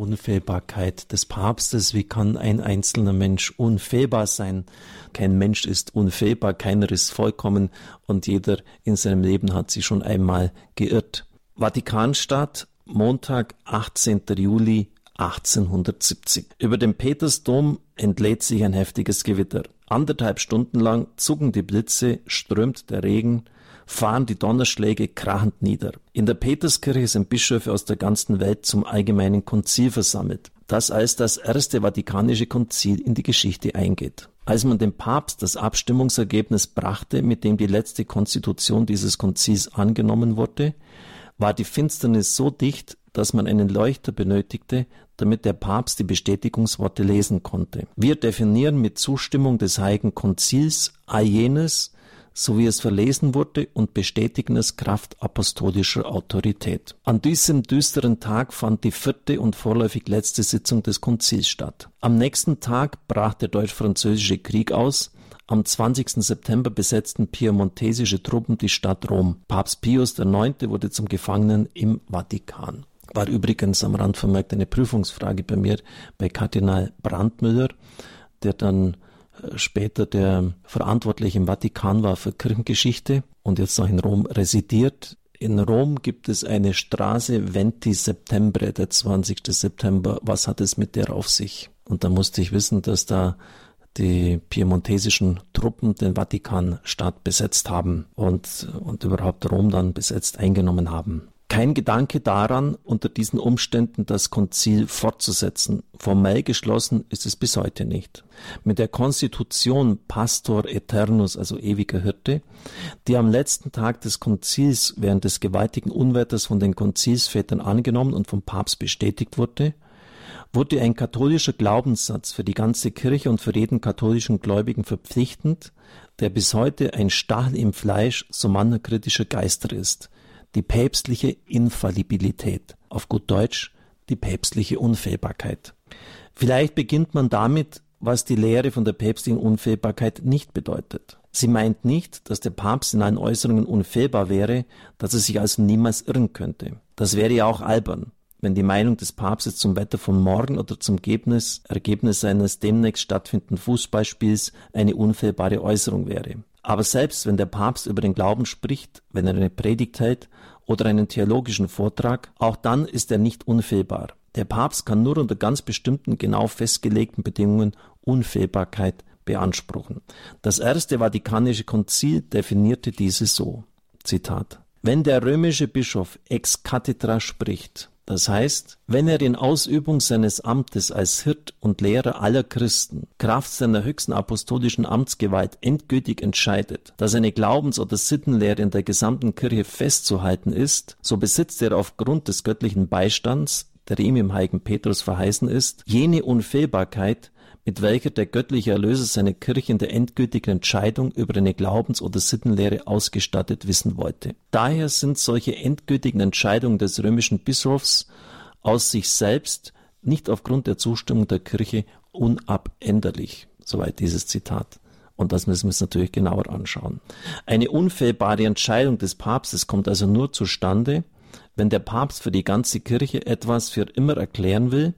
Unfehlbarkeit des Papstes. Wie kann ein einzelner Mensch unfehlbar sein? Kein Mensch ist unfehlbar, keiner ist vollkommen und jeder in seinem Leben hat sich schon einmal geirrt. Vatikanstadt, Montag, 18. Juli 1870. Über dem Petersdom entlädt sich ein heftiges Gewitter. Anderthalb Stunden lang zucken die Blitze, strömt der Regen, fahren die Donnerschläge krachend nieder. In der Peterskirche sind Bischöfe aus der ganzen Welt zum allgemeinen Konzil versammelt, das als das erste Vatikanische Konzil in die Geschichte eingeht. Als man dem Papst das Abstimmungsergebnis brachte, mit dem die letzte Konstitution dieses Konzils angenommen wurde, war die Finsternis so dicht, dass man einen Leuchter benötigte, damit der Papst die Bestätigungsworte lesen konnte. Wir definieren mit Zustimmung des Heiligen Konzils all jenes, so wie es verlesen wurde, und bestätigen es Kraft apostolischer Autorität. An diesem düsteren Tag fand die vierte und vorläufig letzte Sitzung des Konzils statt. Am nächsten Tag brach der deutsch-französische Krieg aus, am 20. September besetzten piemontesische Truppen die Stadt Rom. Papst Pius IX. wurde zum Gefangenen im Vatikan. War übrigens am Rand vermerkt eine Prüfungsfrage bei mir bei Kardinal Brandmüller, der dann später der Verantwortliche im Vatikan war für Kirchengeschichte und jetzt noch in Rom residiert. In Rom gibt es eine Straße Venti Septembre, der 20. September. Was hat es mit der auf sich? Und da musste ich wissen, dass da die piemontesischen Truppen den Vatikanstaat besetzt haben und, und überhaupt Rom dann besetzt eingenommen haben kein Gedanke daran, unter diesen Umständen das Konzil fortzusetzen. Formell geschlossen ist es bis heute nicht. Mit der Konstitution Pastor Eternus, also ewiger Hirte, die am letzten Tag des Konzils während des gewaltigen Unwetters von den Konzilsvätern angenommen und vom Papst bestätigt wurde, wurde ein katholischer Glaubenssatz für die ganze Kirche und für jeden katholischen Gläubigen verpflichtend, der bis heute ein Stachel im Fleisch so mancher kritischer Geister ist – die päpstliche Infallibilität, auf gut Deutsch die päpstliche Unfehlbarkeit. Vielleicht beginnt man damit, was die Lehre von der päpstlichen Unfehlbarkeit nicht bedeutet. Sie meint nicht, dass der Papst in allen Äußerungen unfehlbar wäre, dass er sich also niemals irren könnte. Das wäre ja auch albern, wenn die Meinung des Papstes zum Wetter von morgen oder zum Ergebnis, Ergebnis eines demnächst stattfindenden Fußballspiels eine unfehlbare Äußerung wäre. Aber selbst wenn der Papst über den Glauben spricht, wenn er eine Predigt hält oder einen theologischen Vortrag, auch dann ist er nicht unfehlbar. Der Papst kann nur unter ganz bestimmten, genau festgelegten Bedingungen Unfehlbarkeit beanspruchen. Das erste Vatikanische Konzil definierte diese so. Zitat. Wenn der römische Bischof ex cathedra spricht, das heißt, wenn er in Ausübung seines Amtes als Hirt und Lehrer aller Christen Kraft seiner höchsten apostolischen Amtsgewalt endgültig entscheidet, dass eine Glaubens- oder Sittenlehre in der gesamten Kirche festzuhalten ist, so besitzt er aufgrund des göttlichen Beistands, der ihm im heiligen Petrus verheißen ist, jene Unfehlbarkeit, mit welcher der göttliche Erlöser seine Kirche in der endgültigen Entscheidung über eine Glaubens- oder Sittenlehre ausgestattet wissen wollte. Daher sind solche endgültigen Entscheidungen des römischen Bischofs aus sich selbst nicht aufgrund der Zustimmung der Kirche unabänderlich. Soweit dieses Zitat. Und das müssen wir uns natürlich genauer anschauen. Eine unfehlbare Entscheidung des Papstes kommt also nur zustande, wenn der Papst für die ganze Kirche etwas für immer erklären will,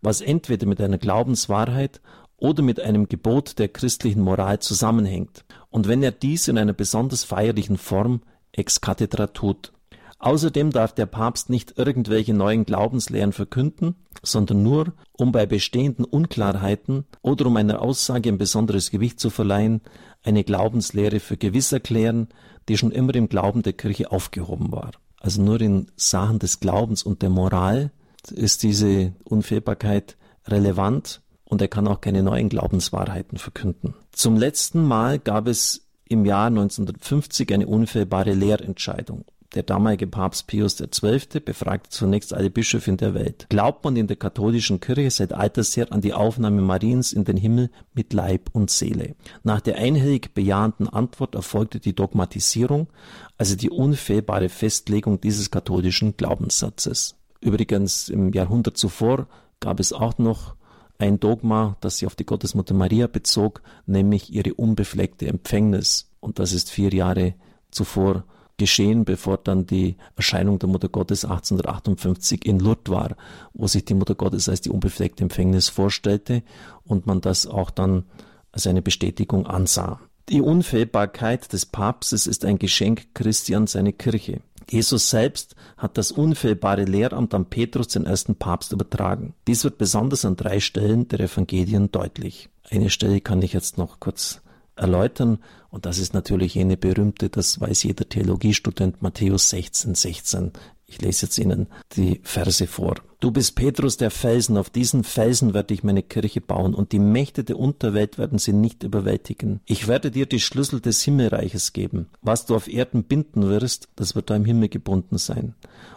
was entweder mit einer Glaubenswahrheit oder mit einem Gebot der christlichen Moral zusammenhängt, und wenn er dies in einer besonders feierlichen Form ex cathedra tut. Außerdem darf der Papst nicht irgendwelche neuen Glaubenslehren verkünden, sondern nur, um bei bestehenden Unklarheiten oder um einer Aussage ein besonderes Gewicht zu verleihen, eine Glaubenslehre für gewiss erklären, die schon immer im Glauben der Kirche aufgehoben war. Also nur in Sachen des Glaubens und der Moral ist diese Unfehlbarkeit relevant und er kann auch keine neuen Glaubenswahrheiten verkünden. Zum letzten Mal gab es im Jahr 1950 eine unfehlbare Lehrentscheidung. Der damalige Papst Pius XII. befragte zunächst alle Bischöfe in der Welt. Glaubt man in der katholischen Kirche seit alters her an die Aufnahme Mariens in den Himmel mit Leib und Seele? Nach der einhellig bejahenden Antwort erfolgte die Dogmatisierung, also die unfehlbare Festlegung dieses katholischen Glaubenssatzes. Übrigens im Jahrhundert zuvor gab es auch noch ein Dogma, das sich auf die Gottesmutter Maria bezog, nämlich ihre unbefleckte Empfängnis. Und das ist vier Jahre zuvor geschehen, bevor dann die Erscheinung der Mutter Gottes 1858 in Lourdes war, wo sich die Mutter Gottes als die unbefleckte Empfängnis vorstellte und man das auch dann als eine Bestätigung ansah. Die Unfehlbarkeit des Papstes ist ein Geschenk Christi an seine Kirche. Jesus selbst hat das unfehlbare Lehramt an Petrus, den ersten Papst, übertragen. Dies wird besonders an drei Stellen der Evangelien deutlich. Eine Stelle kann ich jetzt noch kurz erläutern und das ist natürlich jene berühmte, das weiß jeder Theologiestudent, Matthäus 16, 16. Ich lese jetzt Ihnen die Verse vor. Du bist Petrus der Felsen, auf diesen Felsen werde ich meine Kirche bauen, und die Mächte der Unterwelt werden sie nicht überwältigen. Ich werde dir die Schlüssel des Himmelreiches geben. Was du auf Erden binden wirst, das wird da im Himmel gebunden sein.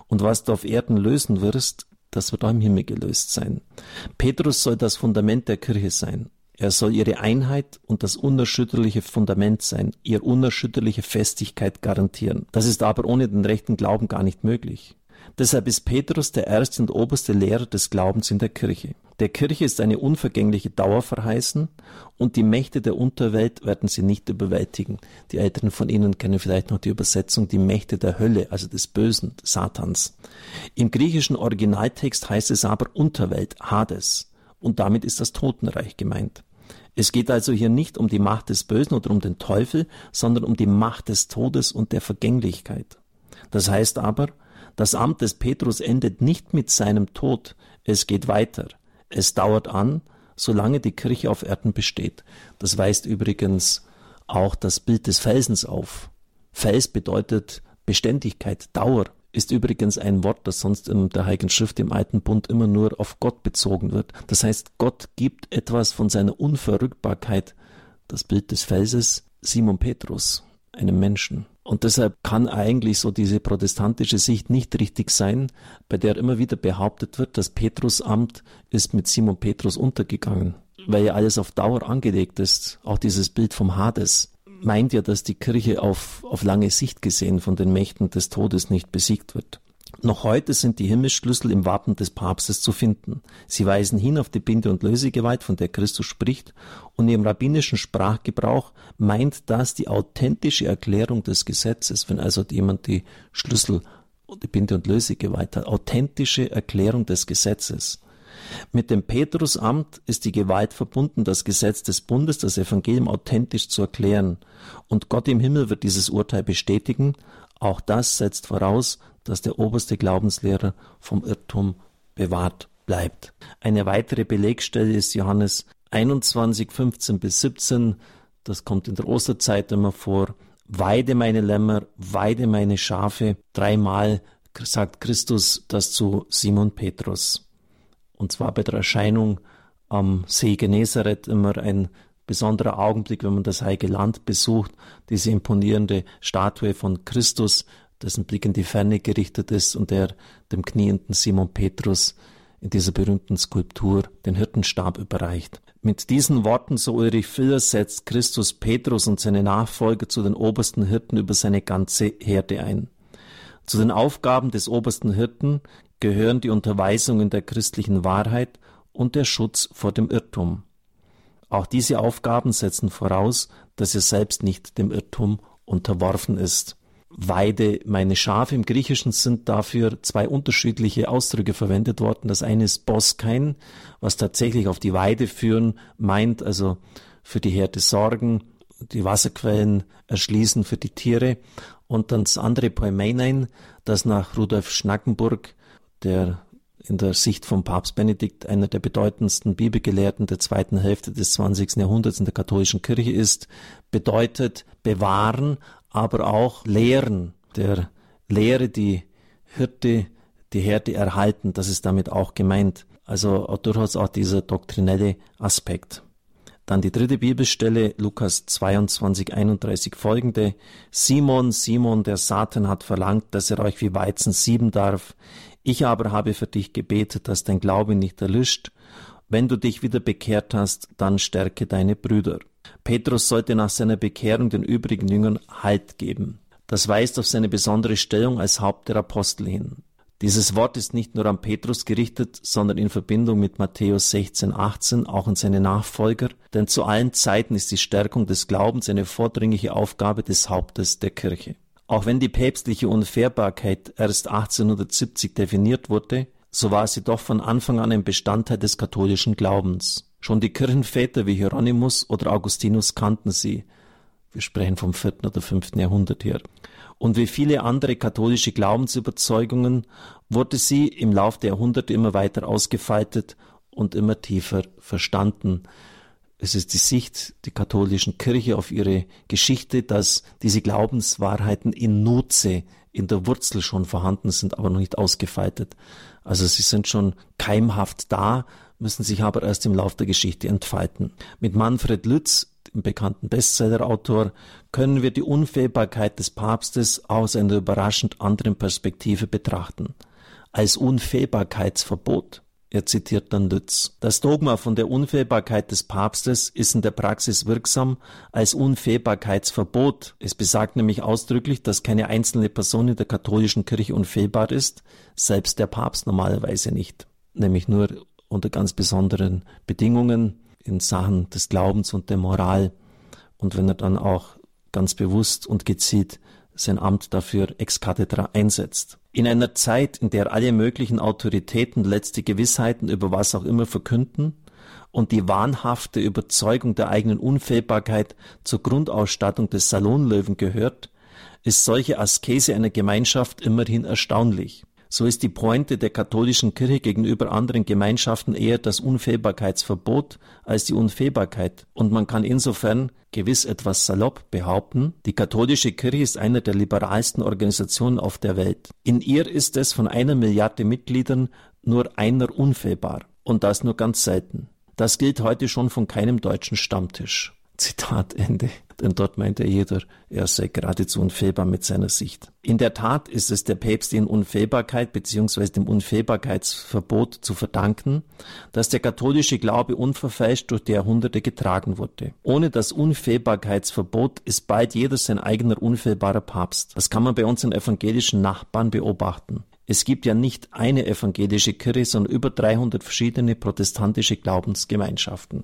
Und was du auf Erden lösen wirst, das wird auch im Himmel gelöst sein. Petrus soll das Fundament der Kirche sein. Er soll ihre Einheit und das unerschütterliche Fundament sein, ihr unerschütterliche Festigkeit garantieren. Das ist aber ohne den rechten Glauben gar nicht möglich. Deshalb ist Petrus der erste und oberste Lehrer des Glaubens in der Kirche. Der Kirche ist eine unvergängliche Dauer verheißen und die Mächte der Unterwelt werden sie nicht überwältigen. Die Älteren von Ihnen kennen vielleicht noch die Übersetzung die Mächte der Hölle, also des Bösen, Satans. Im griechischen Originaltext heißt es aber Unterwelt, Hades und damit ist das Totenreich gemeint. Es geht also hier nicht um die Macht des Bösen oder um den Teufel, sondern um die Macht des Todes und der Vergänglichkeit. Das heißt aber, das Amt des Petrus endet nicht mit seinem Tod, es geht weiter. Es dauert an, solange die Kirche auf Erden besteht. Das weist übrigens auch das Bild des Felsens auf. Fels bedeutet Beständigkeit, Dauer ist übrigens ein Wort, das sonst in der Heiligen Schrift im Alten Bund immer nur auf Gott bezogen wird. Das heißt, Gott gibt etwas von seiner Unverrückbarkeit, das Bild des Felses, Simon Petrus, einem Menschen. Und deshalb kann eigentlich so diese protestantische Sicht nicht richtig sein, bei der immer wieder behauptet wird, das Petrusamt ist mit Simon Petrus untergegangen, weil ja alles auf Dauer angelegt ist, auch dieses Bild vom Hades meint ja, dass die Kirche auf, auf lange Sicht gesehen von den Mächten des Todes nicht besiegt wird. Noch heute sind die Himmelsschlüssel im Wappen des Papstes zu finden. Sie weisen hin auf die Binde- und Lösegewalt, von der Christus spricht, und im rabbinischen Sprachgebrauch meint das die authentische Erklärung des Gesetzes, wenn also jemand die Schlüssel die Binde- und Lösegewalt hat, authentische Erklärung des Gesetzes. Mit dem Petrusamt ist die Gewalt verbunden, das Gesetz des Bundes, das Evangelium authentisch zu erklären. Und Gott im Himmel wird dieses Urteil bestätigen. Auch das setzt voraus, dass der oberste Glaubenslehrer vom Irrtum bewahrt bleibt. Eine weitere Belegstelle ist Johannes 21, 15 bis 17. Das kommt in der Osterzeit immer vor. Weide meine Lämmer, weide meine Schafe. Dreimal sagt Christus das zu Simon Petrus. Und zwar bei der Erscheinung am See Genezareth immer ein besonderer Augenblick, wenn man das Heilige Land besucht, diese imponierende Statue von Christus, dessen Blick in die Ferne gerichtet ist und der dem knienden Simon Petrus in dieser berühmten Skulptur den Hirtenstab überreicht. Mit diesen Worten, so Ulrich Filler, setzt Christus Petrus und seine Nachfolger zu den obersten Hirten über seine ganze Herde ein. Zu den Aufgaben des obersten Hirten gehören die Unterweisungen der christlichen Wahrheit und der Schutz vor dem Irrtum. Auch diese Aufgaben setzen voraus, dass er selbst nicht dem Irrtum unterworfen ist. Weide meine Schafe im Griechischen sind dafür zwei unterschiedliche Ausdrücke verwendet worden. Das eine ist Boskain, was tatsächlich auf die Weide führen meint, also für die Herde sorgen, die Wasserquellen erschließen für die Tiere. Und dann das andere Poimenein, das nach Rudolf Schnackenburg der in der Sicht von Papst Benedikt einer der bedeutendsten Bibelgelehrten der zweiten Hälfte des 20. Jahrhunderts in der katholischen Kirche ist, bedeutet bewahren, aber auch lehren. Der Lehre die Hirte, die Herde erhalten, das ist damit auch gemeint. Also durchaus auch dieser doktrinelle Aspekt. Dann die dritte Bibelstelle, Lukas 22, 31 folgende. Simon, Simon, der Satan hat verlangt, dass er euch wie Weizen sieben darf. Ich aber habe für dich gebetet, dass dein Glaube nicht erlischt. Wenn du dich wieder bekehrt hast, dann stärke deine Brüder. Petrus sollte nach seiner Bekehrung den übrigen Jüngern Halt geben. Das weist auf seine besondere Stellung als Haupt der Apostel hin. Dieses Wort ist nicht nur an Petrus gerichtet, sondern in Verbindung mit Matthäus 16, 18 auch an seine Nachfolger, denn zu allen Zeiten ist die Stärkung des Glaubens eine vordringliche Aufgabe des Hauptes der Kirche. Auch wenn die päpstliche Unfehlbarkeit erst 1870 definiert wurde, so war sie doch von Anfang an ein Bestandteil des katholischen Glaubens. Schon die Kirchenväter wie Hieronymus oder Augustinus kannten sie. Wir sprechen vom vierten oder fünften Jahrhundert her. Und wie viele andere katholische Glaubensüberzeugungen wurde sie im Lauf der Jahrhunderte immer weiter ausgefaltet und immer tiefer verstanden. Es ist die Sicht der katholischen Kirche auf ihre Geschichte, dass diese Glaubenswahrheiten in Nutze, in der Wurzel schon vorhanden sind, aber noch nicht ausgefaltet. Also sie sind schon keimhaft da, müssen sich aber erst im Lauf der Geschichte entfalten. Mit Manfred Lütz, dem bekannten Bestsellerautor, können wir die Unfehlbarkeit des Papstes aus einer überraschend anderen Perspektive betrachten. Als Unfehlbarkeitsverbot. Er zitiert dann Lütz. Das Dogma von der Unfehlbarkeit des Papstes ist in der Praxis wirksam als Unfehlbarkeitsverbot. Es besagt nämlich ausdrücklich, dass keine einzelne Person in der katholischen Kirche unfehlbar ist, selbst der Papst normalerweise nicht. Nämlich nur unter ganz besonderen Bedingungen in Sachen des Glaubens und der Moral. Und wenn er dann auch ganz bewusst und gezielt sein Amt dafür ex cathedra einsetzt. In einer Zeit, in der alle möglichen Autoritäten letzte Gewissheiten über was auch immer verkünden und die wahnhafte Überzeugung der eigenen Unfehlbarkeit zur Grundausstattung des Salonlöwen gehört, ist solche Askese einer Gemeinschaft immerhin erstaunlich. So ist die Pointe der katholischen Kirche gegenüber anderen Gemeinschaften eher das Unfehlbarkeitsverbot als die Unfehlbarkeit. Und man kann insofern gewiss etwas salopp behaupten, die katholische Kirche ist eine der liberalsten Organisationen auf der Welt. In ihr ist es von einer Milliarde Mitgliedern nur einer unfehlbar. Und das nur ganz selten. Das gilt heute schon von keinem deutschen Stammtisch. Zitat Ende. Denn dort meinte jeder, er sei geradezu unfehlbar mit seiner Sicht. In der Tat ist es der päpstlichen Unfehlbarkeit bzw. dem Unfehlbarkeitsverbot zu verdanken, dass der katholische Glaube unverfälscht durch die Jahrhunderte getragen wurde. Ohne das Unfehlbarkeitsverbot ist bald jeder sein eigener unfehlbarer Papst. Das kann man bei unseren evangelischen Nachbarn beobachten. Es gibt ja nicht eine evangelische Kirche, sondern über 300 verschiedene protestantische Glaubensgemeinschaften.